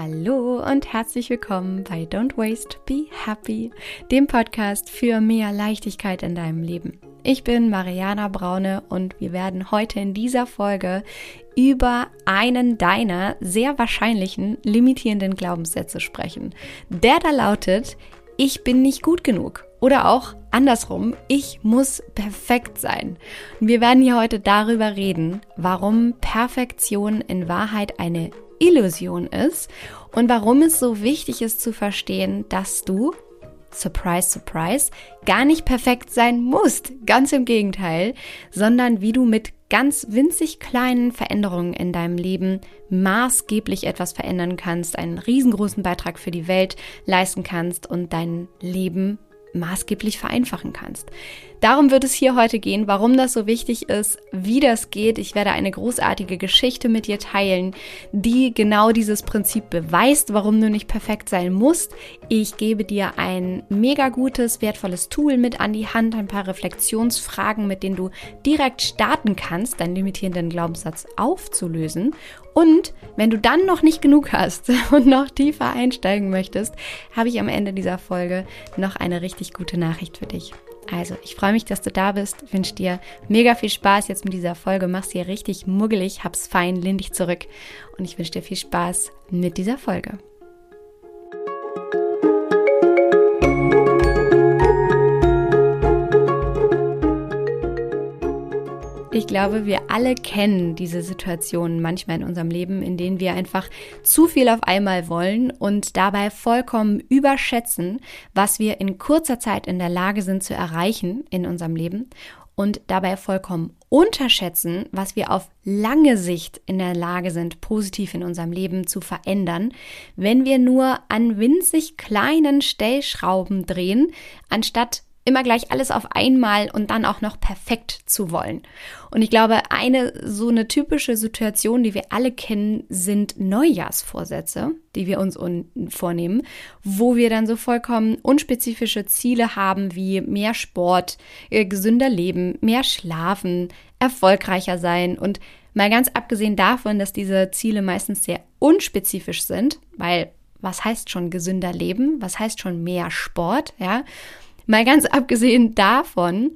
Hallo und herzlich willkommen bei Don't Waste, Be Happy, dem Podcast für mehr Leichtigkeit in deinem Leben. Ich bin Mariana Braune und wir werden heute in dieser Folge über einen deiner sehr wahrscheinlichen limitierenden Glaubenssätze sprechen. Der da lautet, ich bin nicht gut genug. Oder auch andersrum, ich muss perfekt sein. Wir werden hier heute darüber reden, warum Perfektion in Wahrheit eine Illusion ist und warum es so wichtig ist zu verstehen, dass du, surprise, surprise, gar nicht perfekt sein musst. Ganz im Gegenteil, sondern wie du mit ganz winzig kleinen Veränderungen in deinem Leben maßgeblich etwas verändern kannst, einen riesengroßen Beitrag für die Welt leisten kannst und dein Leben maßgeblich vereinfachen kannst. Darum wird es hier heute gehen, warum das so wichtig ist, wie das geht. Ich werde eine großartige Geschichte mit dir teilen, die genau dieses Prinzip beweist, warum du nicht perfekt sein musst. Ich gebe dir ein mega gutes, wertvolles Tool mit an die Hand, ein paar Reflexionsfragen, mit denen du direkt starten kannst, deinen limitierenden Glaubenssatz aufzulösen. Und wenn du dann noch nicht genug hast und noch tiefer einsteigen möchtest, habe ich am Ende dieser Folge noch eine richtig gute Nachricht für dich. Also, ich freue mich, dass du da bist. Wünsche dir mega viel Spaß jetzt mit dieser Folge. Mach's hier richtig muggelig, hab's fein, lehn dich zurück. Und ich wünsche dir viel Spaß mit dieser Folge. Glaube, wir alle kennen diese Situationen manchmal in unserem Leben, in denen wir einfach zu viel auf einmal wollen und dabei vollkommen überschätzen, was wir in kurzer Zeit in der Lage sind zu erreichen in unserem Leben und dabei vollkommen unterschätzen, was wir auf lange Sicht in der Lage sind, positiv in unserem Leben zu verändern, wenn wir nur an winzig kleinen Stellschrauben drehen, anstatt immer gleich alles auf einmal und dann auch noch perfekt zu wollen. Und ich glaube, eine so eine typische Situation, die wir alle kennen, sind Neujahrsvorsätze, die wir uns vornehmen, wo wir dann so vollkommen unspezifische Ziele haben wie mehr Sport, äh, gesünder leben, mehr schlafen, erfolgreicher sein und mal ganz abgesehen davon, dass diese Ziele meistens sehr unspezifisch sind, weil was heißt schon gesünder leben? Was heißt schon mehr Sport? Ja, Mal ganz abgesehen davon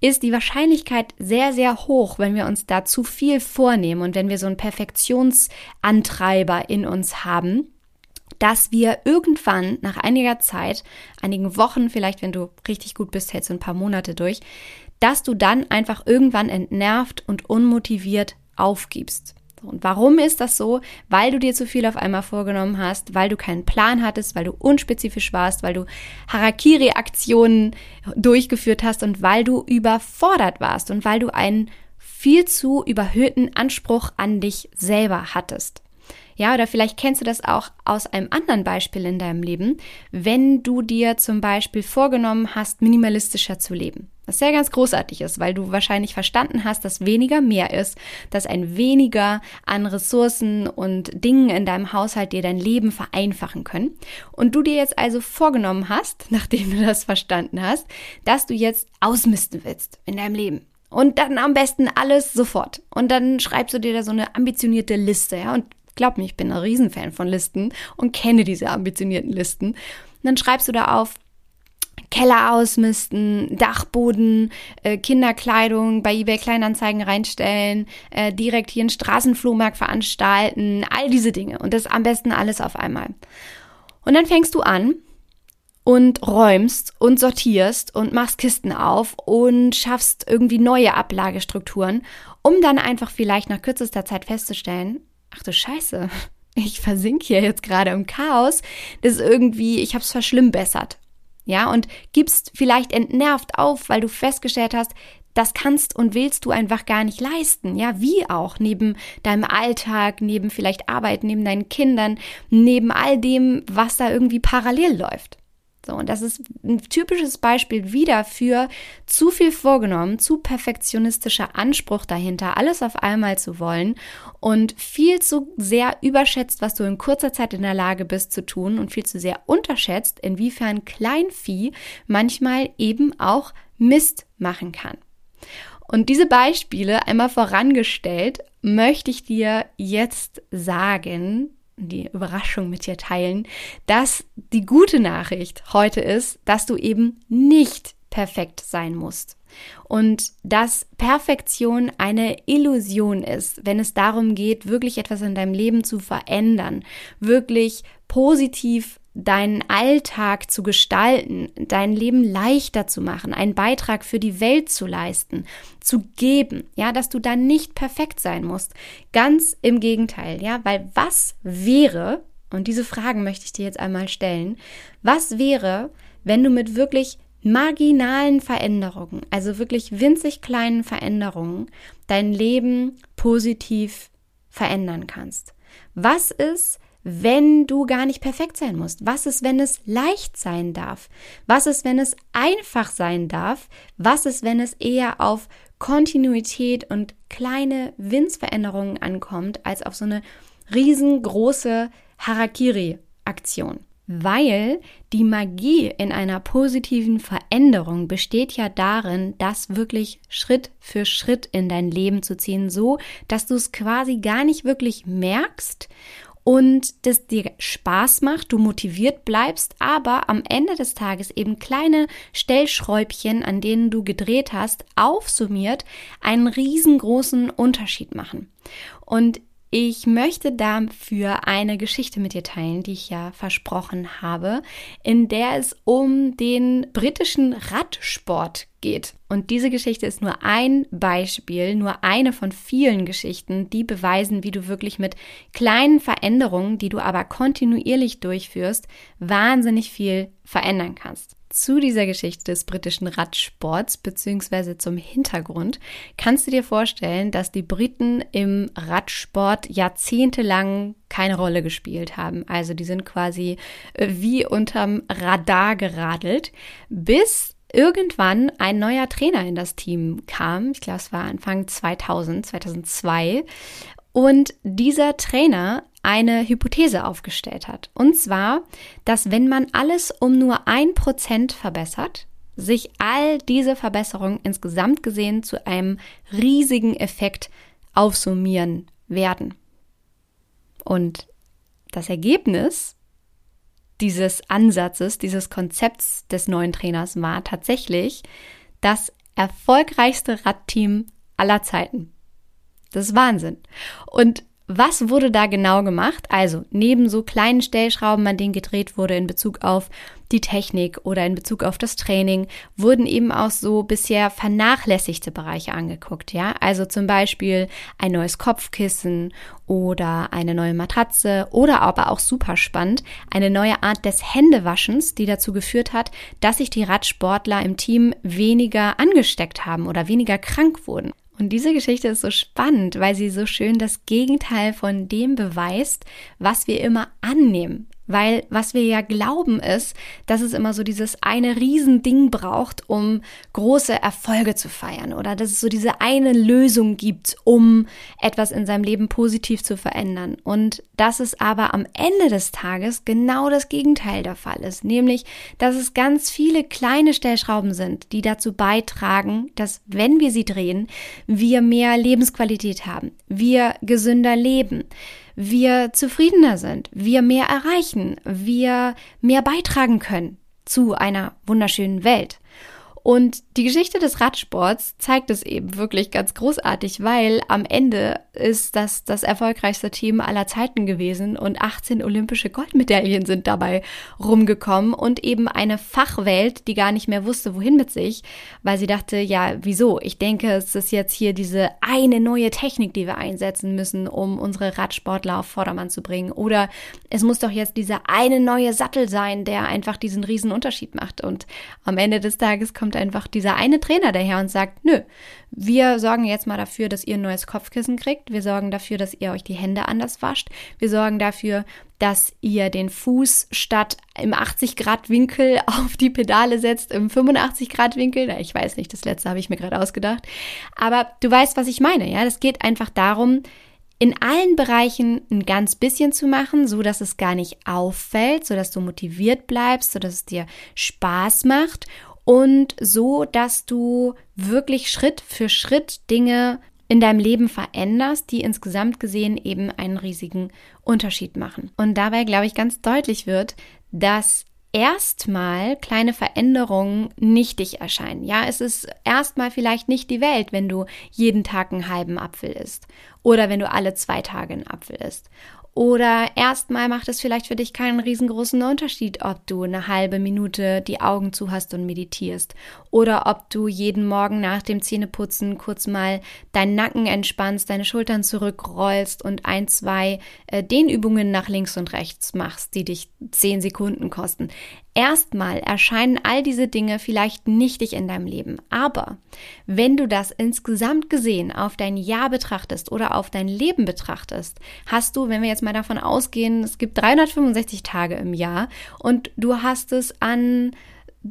ist die Wahrscheinlichkeit sehr, sehr hoch, wenn wir uns da zu viel vornehmen und wenn wir so einen Perfektionsantreiber in uns haben, dass wir irgendwann nach einiger Zeit, einigen Wochen, vielleicht wenn du richtig gut bist, hältst du ein paar Monate durch, dass du dann einfach irgendwann entnervt und unmotiviert aufgibst. Und warum ist das so? Weil du dir zu viel auf einmal vorgenommen hast, weil du keinen Plan hattest, weil du unspezifisch warst, weil du Harakiri-Aktionen durchgeführt hast und weil du überfordert warst und weil du einen viel zu überhöhten Anspruch an dich selber hattest. Ja, oder vielleicht kennst du das auch aus einem anderen Beispiel in deinem Leben, wenn du dir zum Beispiel vorgenommen hast, minimalistischer zu leben. Was sehr ganz großartig ist, weil du wahrscheinlich verstanden hast, dass weniger mehr ist, dass ein weniger an Ressourcen und Dingen in deinem Haushalt dir dein Leben vereinfachen können. Und du dir jetzt also vorgenommen hast, nachdem du das verstanden hast, dass du jetzt ausmisten willst in deinem Leben. Und dann am besten alles sofort. Und dann schreibst du dir da so eine ambitionierte Liste, ja, und Glaub mir, ich bin ein Riesenfan von Listen und kenne diese ambitionierten Listen. Und dann schreibst du da auf, Keller ausmisten, Dachboden, äh, Kinderkleidung bei eBay Kleinanzeigen reinstellen, äh, direkt hier einen Straßenflohmarkt veranstalten, all diese Dinge. Und das am besten alles auf einmal. Und dann fängst du an und räumst und sortierst und machst Kisten auf und schaffst irgendwie neue Ablagestrukturen, um dann einfach vielleicht nach kürzester Zeit festzustellen, ach du Scheiße, ich versinke hier jetzt gerade im Chaos, das ist irgendwie, ich habe es verschlimmbessert. Ja, und gibst vielleicht entnervt auf, weil du festgestellt hast, das kannst und willst du einfach gar nicht leisten. Ja, wie auch neben deinem Alltag, neben vielleicht Arbeit, neben deinen Kindern, neben all dem, was da irgendwie parallel läuft. So, und das ist ein typisches Beispiel wieder für zu viel vorgenommen, zu perfektionistischer Anspruch dahinter, alles auf einmal zu wollen und viel zu sehr überschätzt, was du in kurzer Zeit in der Lage bist zu tun und viel zu sehr unterschätzt, inwiefern Kleinvieh manchmal eben auch Mist machen kann. Und diese Beispiele einmal vorangestellt, möchte ich dir jetzt sagen, die Überraschung mit dir teilen, dass die gute Nachricht heute ist, dass du eben nicht perfekt sein musst. Und dass Perfektion eine Illusion ist, wenn es darum geht, wirklich etwas in deinem Leben zu verändern, wirklich positiv deinen Alltag zu gestalten, dein Leben leichter zu machen, einen Beitrag für die Welt zu leisten, zu geben, ja, dass du dann nicht perfekt sein musst. Ganz im Gegenteil, ja, weil was wäre, und diese Fragen möchte ich dir jetzt einmal stellen, was wäre, wenn du mit wirklich marginalen Veränderungen, also wirklich winzig kleinen Veränderungen, dein Leben positiv verändern kannst? Was ist, wenn du gar nicht perfekt sein musst? Was ist, wenn es leicht sein darf? Was ist, wenn es einfach sein darf? Was ist, wenn es eher auf Kontinuität und kleine Winzveränderungen ankommt, als auf so eine riesengroße Harakiri-Aktion? Weil die Magie in einer positiven Veränderung besteht ja darin, das wirklich Schritt für Schritt in dein Leben zu ziehen, so dass du es quasi gar nicht wirklich merkst und das dir Spaß macht, du motiviert bleibst, aber am Ende des Tages eben kleine Stellschräubchen, an denen du gedreht hast, aufsummiert einen riesengroßen Unterschied machen. Und ich möchte dafür eine Geschichte mit dir teilen, die ich ja versprochen habe, in der es um den britischen Radsport geht. Und diese Geschichte ist nur ein Beispiel, nur eine von vielen Geschichten, die beweisen, wie du wirklich mit kleinen Veränderungen, die du aber kontinuierlich durchführst, wahnsinnig viel verändern kannst zu dieser Geschichte des britischen Radsports beziehungsweise zum Hintergrund kannst du dir vorstellen, dass die Briten im Radsport jahrzehntelang keine Rolle gespielt haben. Also die sind quasi äh, wie unterm Radar geradelt, bis irgendwann ein neuer Trainer in das Team kam. Ich glaube, es war Anfang 2000, 2002. Und dieser Trainer eine Hypothese aufgestellt hat. Und zwar, dass wenn man alles um nur ein Prozent verbessert, sich all diese Verbesserungen insgesamt gesehen zu einem riesigen Effekt aufsummieren werden. Und das Ergebnis dieses Ansatzes, dieses Konzepts des neuen Trainers war tatsächlich das erfolgreichste Radteam aller Zeiten. Das ist Wahnsinn. Und was wurde da genau gemacht? Also neben so kleinen Stellschrauben, an denen gedreht wurde in Bezug auf die Technik oder in Bezug auf das Training, wurden eben auch so bisher vernachlässigte Bereiche angeguckt. Ja, also zum Beispiel ein neues Kopfkissen oder eine neue Matratze oder aber auch super spannend eine neue Art des Händewaschens, die dazu geführt hat, dass sich die Radsportler im Team weniger angesteckt haben oder weniger krank wurden. Und diese Geschichte ist so spannend, weil sie so schön das Gegenteil von dem beweist, was wir immer annehmen. Weil was wir ja glauben ist, dass es immer so dieses eine Riesending braucht, um große Erfolge zu feiern oder dass es so diese eine Lösung gibt, um etwas in seinem Leben positiv zu verändern. Und dass es aber am Ende des Tages genau das Gegenteil der Fall ist, nämlich dass es ganz viele kleine Stellschrauben sind, die dazu beitragen, dass wenn wir sie drehen, wir mehr Lebensqualität haben, wir gesünder leben wir zufriedener sind, wir mehr erreichen, wir mehr beitragen können zu einer wunderschönen Welt. Und die Geschichte des Radsports zeigt es eben wirklich ganz großartig, weil am Ende ist das das erfolgreichste Team aller Zeiten gewesen und 18 olympische Goldmedaillen sind dabei rumgekommen und eben eine Fachwelt, die gar nicht mehr wusste, wohin mit sich, weil sie dachte, ja, wieso? Ich denke, es ist jetzt hier diese eine neue Technik, die wir einsetzen müssen, um unsere Radsportler auf Vordermann zu bringen. Oder es muss doch jetzt dieser eine neue Sattel sein, der einfach diesen riesen Unterschied macht. Und am Ende des Tages kommt einfach dieser eine Trainer daher und sagt, nö, wir sorgen jetzt mal dafür, dass ihr ein neues Kopfkissen kriegt. Wir sorgen dafür, dass ihr euch die Hände anders wascht. Wir sorgen dafür, dass ihr den Fuß statt im 80 Grad Winkel auf die Pedale setzt, im 85 Grad Winkel. Ich weiß nicht, das letzte habe ich mir gerade ausgedacht. Aber du weißt, was ich meine, ja? Das geht einfach darum, in allen Bereichen ein ganz bisschen zu machen, so dass es gar nicht auffällt, so dass du motiviert bleibst, so dass es dir Spaß macht und so, dass du wirklich Schritt für Schritt Dinge in deinem Leben veränderst, die insgesamt gesehen eben einen riesigen Unterschied machen. Und dabei, glaube ich, ganz deutlich wird, dass erstmal kleine Veränderungen nichtig erscheinen. Ja, es ist erstmal vielleicht nicht die Welt, wenn du jeden Tag einen halben Apfel isst oder wenn du alle zwei Tage einen Apfel isst oder erstmal macht es vielleicht für dich keinen riesengroßen Unterschied, ob du eine halbe Minute die Augen zu hast und meditierst. Oder ob du jeden Morgen nach dem Zähneputzen kurz mal deinen Nacken entspannst, deine Schultern zurückrollst und ein, zwei äh, Dehnübungen nach links und rechts machst, die dich zehn Sekunden kosten. Erstmal erscheinen all diese Dinge vielleicht nichtig in deinem Leben, aber wenn du das insgesamt gesehen auf dein Jahr betrachtest oder auf dein Leben betrachtest, hast du, wenn wir jetzt mal davon ausgehen, es gibt 365 Tage im Jahr und du hast es an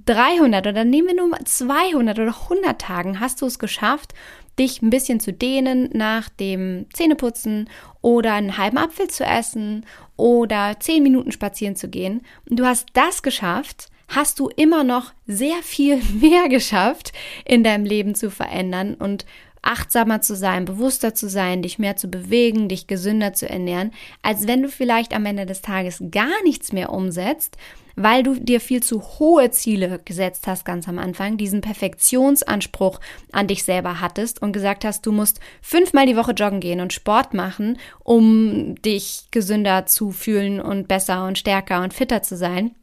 300 oder nehmen wir nur 200 oder 100 Tagen, hast du es geschafft, dich ein bisschen zu dehnen nach dem Zähneputzen oder einen halben Apfel zu essen oder 10 Minuten spazieren zu gehen. Und du hast das geschafft, hast du immer noch sehr viel mehr geschafft, in deinem Leben zu verändern und achtsamer zu sein, bewusster zu sein, dich mehr zu bewegen, dich gesünder zu ernähren, als wenn du vielleicht am Ende des Tages gar nichts mehr umsetzt weil du dir viel zu hohe Ziele gesetzt hast ganz am Anfang, diesen Perfektionsanspruch an dich selber hattest und gesagt hast, du musst fünfmal die Woche joggen gehen und Sport machen, um dich gesünder zu fühlen und besser und stärker und fitter zu sein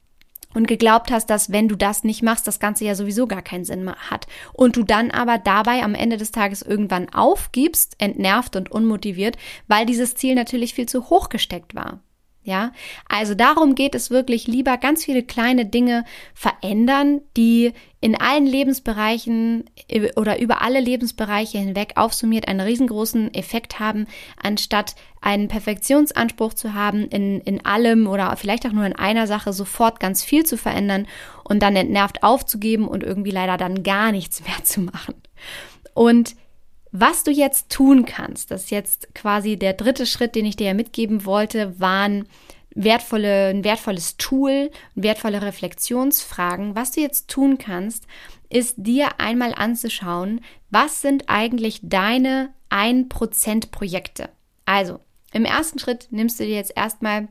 und geglaubt hast, dass wenn du das nicht machst, das Ganze ja sowieso gar keinen Sinn mehr hat. Und du dann aber dabei am Ende des Tages irgendwann aufgibst, entnervt und unmotiviert, weil dieses Ziel natürlich viel zu hoch gesteckt war. Ja, also darum geht es wirklich lieber ganz viele kleine Dinge verändern, die in allen Lebensbereichen oder über alle Lebensbereiche hinweg aufsummiert einen riesengroßen Effekt haben, anstatt einen Perfektionsanspruch zu haben, in, in allem oder vielleicht auch nur in einer Sache sofort ganz viel zu verändern und dann entnervt aufzugeben und irgendwie leider dann gar nichts mehr zu machen. Und was du jetzt tun kannst, das ist jetzt quasi der dritte Schritt, den ich dir ja mitgeben wollte, waren wertvolle, ein wertvolles Tool, wertvolle Reflexionsfragen. Was du jetzt tun kannst, ist dir einmal anzuschauen, was sind eigentlich deine 1% Projekte. Also, im ersten Schritt nimmst du dir jetzt erstmal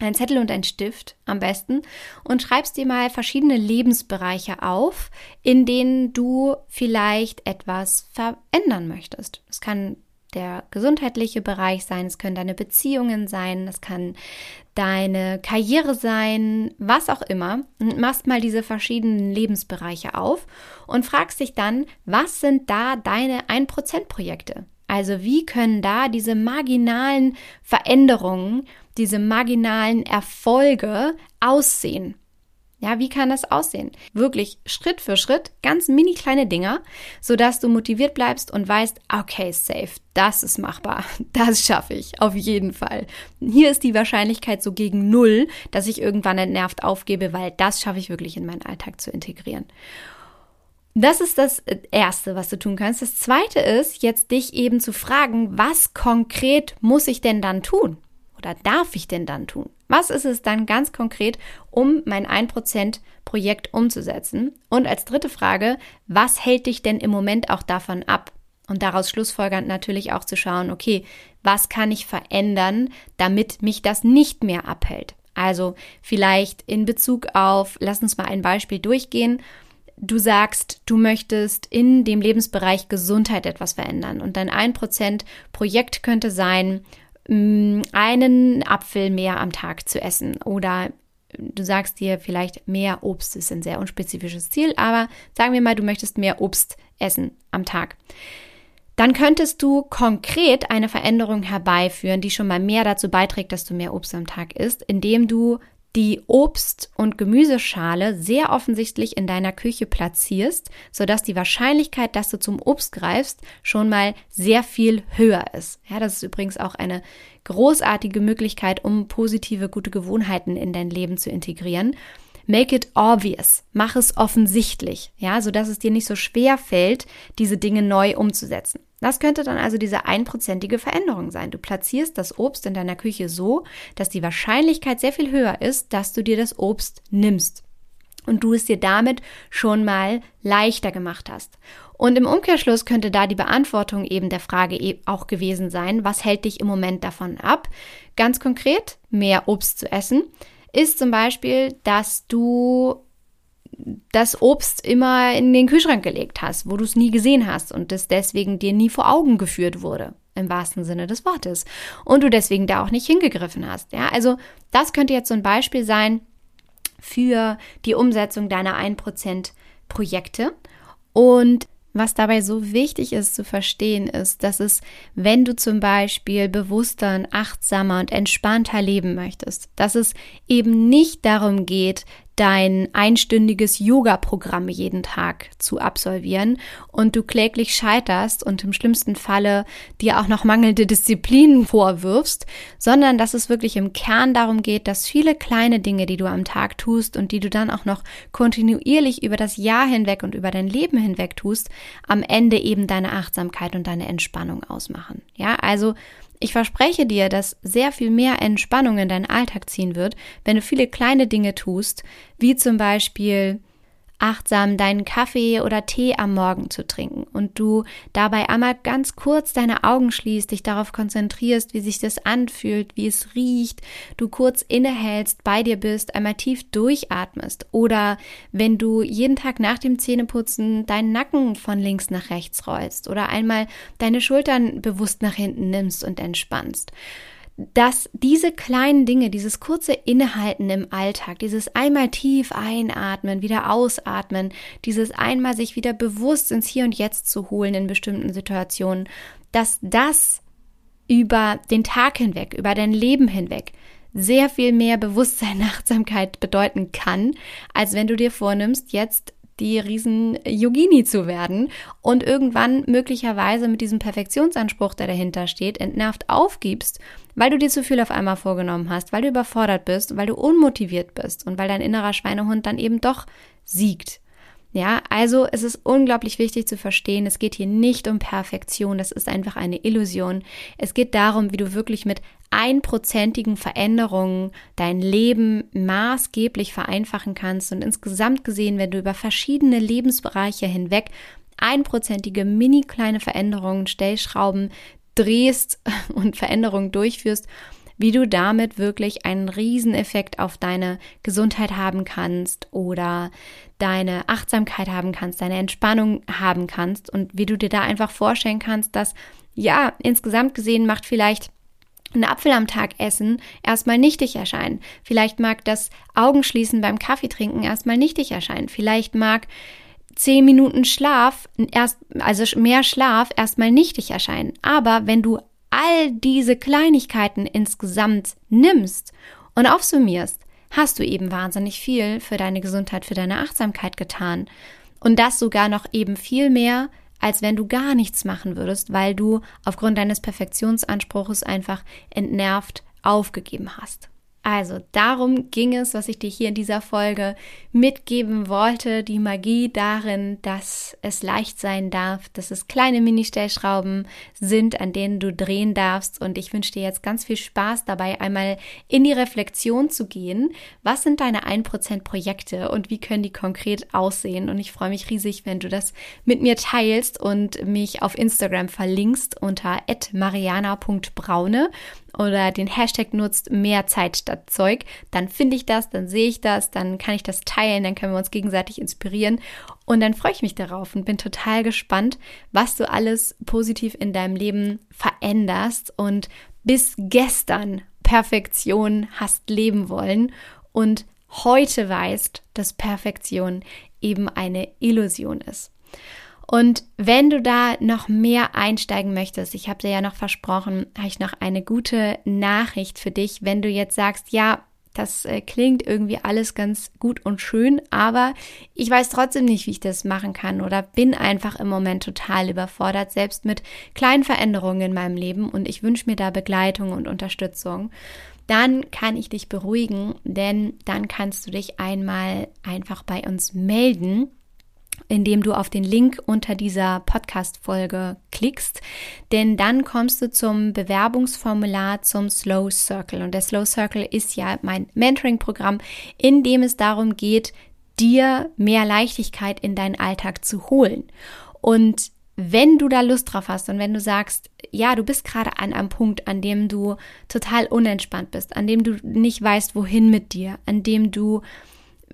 ein Zettel und ein Stift am besten und schreibst dir mal verschiedene Lebensbereiche auf, in denen du vielleicht etwas verändern möchtest. Es kann der gesundheitliche Bereich sein, es können deine Beziehungen sein, es kann deine Karriere sein, was auch immer. Und machst mal diese verschiedenen Lebensbereiche auf und fragst dich dann, was sind da deine 1%-Projekte? Also wie können da diese marginalen Veränderungen diese marginalen Erfolge aussehen? Ja, wie kann das aussehen? Wirklich Schritt für Schritt, ganz mini kleine Dinger, sodass du motiviert bleibst und weißt, okay, safe, das ist machbar, das schaffe ich, auf jeden Fall. Hier ist die Wahrscheinlichkeit so gegen null, dass ich irgendwann entnervt aufgebe, weil das schaffe ich wirklich in meinen Alltag zu integrieren. Das ist das Erste, was du tun kannst. Das Zweite ist, jetzt dich eben zu fragen, was konkret muss ich denn dann tun? Oder darf ich denn dann tun? Was ist es dann ganz konkret, um mein 1% Projekt umzusetzen? Und als dritte Frage, was hält dich denn im Moment auch davon ab? Und daraus schlussfolgernd natürlich auch zu schauen, okay, was kann ich verändern, damit mich das nicht mehr abhält? Also vielleicht in Bezug auf, lass uns mal ein Beispiel durchgehen. Du sagst, du möchtest in dem Lebensbereich Gesundheit etwas verändern und dein 1% Projekt könnte sein, einen Apfel mehr am Tag zu essen oder du sagst dir vielleicht mehr Obst ist ein sehr unspezifisches Ziel, aber sagen wir mal, du möchtest mehr Obst essen am Tag. Dann könntest du konkret eine Veränderung herbeiführen, die schon mal mehr dazu beiträgt, dass du mehr Obst am Tag isst, indem du die Obst- und Gemüseschale sehr offensichtlich in deiner Küche platzierst, sodass die Wahrscheinlichkeit, dass du zum Obst greifst, schon mal sehr viel höher ist. Ja, das ist übrigens auch eine großartige Möglichkeit, um positive, gute Gewohnheiten in dein Leben zu integrieren. Make it obvious. Mach es offensichtlich, ja, sodass es dir nicht so schwer fällt, diese Dinge neu umzusetzen. Das könnte dann also diese einprozentige Veränderung sein. Du platzierst das Obst in deiner Küche so, dass die Wahrscheinlichkeit sehr viel höher ist, dass du dir das Obst nimmst und du es dir damit schon mal leichter gemacht hast. Und im Umkehrschluss könnte da die Beantwortung eben der Frage e- auch gewesen sein, was hält dich im Moment davon ab? Ganz konkret, mehr Obst zu essen, ist zum Beispiel, dass du das Obst immer in den Kühlschrank gelegt hast, wo du es nie gesehen hast und es deswegen dir nie vor Augen geführt wurde, im wahrsten Sinne des Wortes. Und du deswegen da auch nicht hingegriffen hast. Ja, also das könnte jetzt so ein Beispiel sein für die Umsetzung deiner 1% Projekte. Und was dabei so wichtig ist zu verstehen, ist, dass es, wenn du zum Beispiel bewusster, achtsamer und entspannter leben möchtest, dass es eben nicht darum geht, dein einstündiges Yoga-Programm jeden Tag zu absolvieren und du kläglich scheiterst und im schlimmsten Falle dir auch noch mangelnde Disziplin vorwirfst, sondern dass es wirklich im Kern darum geht, dass viele kleine Dinge, die du am Tag tust und die du dann auch noch kontinuierlich über das Jahr hinweg und über dein Leben hinweg tust, am Ende eben deine Achtsamkeit und deine Entspannung ausmachen. Ja, also ich verspreche dir, dass sehr viel mehr Entspannung in deinen Alltag ziehen wird, wenn du viele kleine Dinge tust, wie zum Beispiel achtsam deinen Kaffee oder Tee am Morgen zu trinken und du dabei einmal ganz kurz deine Augen schließt, dich darauf konzentrierst, wie sich das anfühlt, wie es riecht, du kurz innehältst, bei dir bist, einmal tief durchatmest oder wenn du jeden Tag nach dem Zähneputzen deinen Nacken von links nach rechts rollst oder einmal deine Schultern bewusst nach hinten nimmst und entspannst dass diese kleinen Dinge, dieses kurze Innehalten im Alltag, dieses einmal tief einatmen, wieder ausatmen, dieses einmal sich wieder bewusst ins Hier und Jetzt zu holen in bestimmten Situationen, dass das über den Tag hinweg, über dein Leben hinweg sehr viel mehr Bewusstsein, Achtsamkeit bedeuten kann, als wenn du dir vornimmst, jetzt die riesen Yogini zu werden und irgendwann möglicherweise mit diesem Perfektionsanspruch, der dahinter steht, entnervt aufgibst, weil du dir zu viel auf einmal vorgenommen hast, weil du überfordert bist, weil du unmotiviert bist und weil dein innerer Schweinehund dann eben doch siegt. Ja, also es ist unglaublich wichtig zu verstehen, es geht hier nicht um Perfektion, das ist einfach eine Illusion. Es geht darum, wie du wirklich mit einprozentigen Veränderungen dein Leben maßgeblich vereinfachen kannst und insgesamt gesehen, wenn du über verschiedene Lebensbereiche hinweg einprozentige mini kleine Veränderungen, Stellschrauben drehst und Veränderungen durchführst, wie du damit wirklich einen Rieseneffekt auf deine Gesundheit haben kannst oder deine Achtsamkeit haben kannst, deine Entspannung haben kannst und wie du dir da einfach vorstellen kannst, dass ja, insgesamt gesehen macht vielleicht ein Apfel am Tag essen erstmal nichtig erscheinen. Vielleicht mag das Augenschließen beim Kaffee trinken erstmal nichtig erscheinen. Vielleicht mag zehn Minuten Schlaf erst, also mehr Schlaf erstmal nichtig erscheinen. Aber wenn du all diese Kleinigkeiten insgesamt nimmst und aufsummierst, hast du eben wahnsinnig viel für deine Gesundheit, für deine Achtsamkeit getan. Und das sogar noch eben viel mehr, als wenn du gar nichts machen würdest, weil du aufgrund deines Perfektionsanspruches einfach entnervt aufgegeben hast. Also darum ging es, was ich dir hier in dieser Folge mitgeben wollte. Die Magie darin, dass es leicht sein darf, dass es kleine Mini-Stellschrauben sind, an denen du drehen darfst. Und ich wünsche dir jetzt ganz viel Spaß dabei, einmal in die Reflexion zu gehen. Was sind deine 1% Projekte und wie können die konkret aussehen? Und ich freue mich riesig, wenn du das mit mir teilst und mich auf Instagram verlinkst unter mariana.braune oder den Hashtag nutzt, mehr Zeit statt Zeug, dann finde ich das, dann sehe ich das, dann kann ich das teilen, dann können wir uns gegenseitig inspirieren und dann freue ich mich darauf und bin total gespannt, was du alles positiv in deinem Leben veränderst und bis gestern Perfektion hast leben wollen und heute weißt, dass Perfektion eben eine Illusion ist. Und wenn du da noch mehr einsteigen möchtest, ich habe dir ja noch versprochen, habe ich noch eine gute Nachricht für dich, wenn du jetzt sagst, ja, das äh, klingt irgendwie alles ganz gut und schön, aber ich weiß trotzdem nicht, wie ich das machen kann oder bin einfach im Moment total überfordert, selbst mit kleinen Veränderungen in meinem Leben und ich wünsche mir da Begleitung und Unterstützung. Dann kann ich dich beruhigen, denn dann kannst du dich einmal einfach bei uns melden indem du auf den Link unter dieser Podcast-Folge klickst, denn dann kommst du zum Bewerbungsformular zum Slow Circle. Und der Slow Circle ist ja mein Mentoring-Programm, in dem es darum geht, dir mehr Leichtigkeit in deinen Alltag zu holen. Und wenn du da Lust drauf hast und wenn du sagst, ja, du bist gerade an einem Punkt, an dem du total unentspannt bist, an dem du nicht weißt, wohin mit dir, an dem du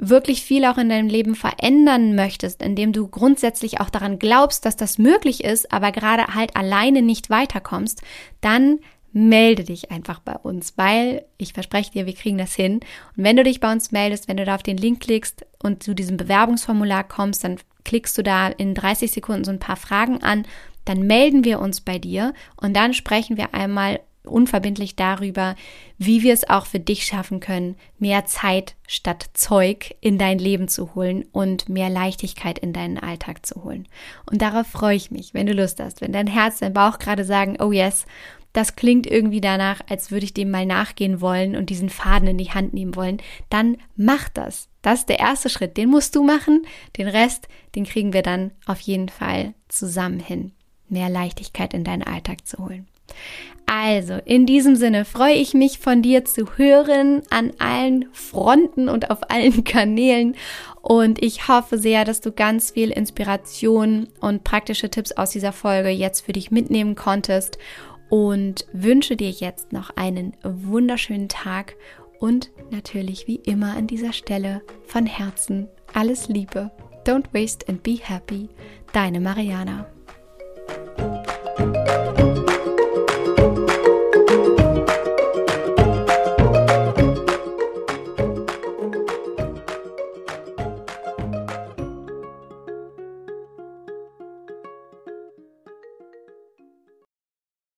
wirklich viel auch in deinem Leben verändern möchtest, in dem du grundsätzlich auch daran glaubst, dass das möglich ist, aber gerade halt alleine nicht weiterkommst, dann melde dich einfach bei uns, weil ich verspreche dir, wir kriegen das hin. Und wenn du dich bei uns meldest, wenn du da auf den Link klickst und zu diesem Bewerbungsformular kommst, dann klickst du da in 30 Sekunden so ein paar Fragen an, dann melden wir uns bei dir und dann sprechen wir einmal unverbindlich darüber, wie wir es auch für dich schaffen können, mehr Zeit statt Zeug in dein Leben zu holen und mehr Leichtigkeit in deinen Alltag zu holen. Und darauf freue ich mich, wenn du Lust hast, wenn dein Herz, dein Bauch gerade sagen, oh yes, das klingt irgendwie danach, als würde ich dem mal nachgehen wollen und diesen Faden in die Hand nehmen wollen, dann mach das. Das ist der erste Schritt. Den musst du machen. Den Rest, den kriegen wir dann auf jeden Fall zusammen hin. Mehr Leichtigkeit in deinen Alltag zu holen. Also, in diesem Sinne freue ich mich von dir zu hören an allen Fronten und auf allen Kanälen. Und ich hoffe sehr, dass du ganz viel Inspiration und praktische Tipps aus dieser Folge jetzt für dich mitnehmen konntest und wünsche dir jetzt noch einen wunderschönen Tag und natürlich wie immer an dieser Stelle von Herzen alles Liebe. Don't waste and be happy. Deine Mariana.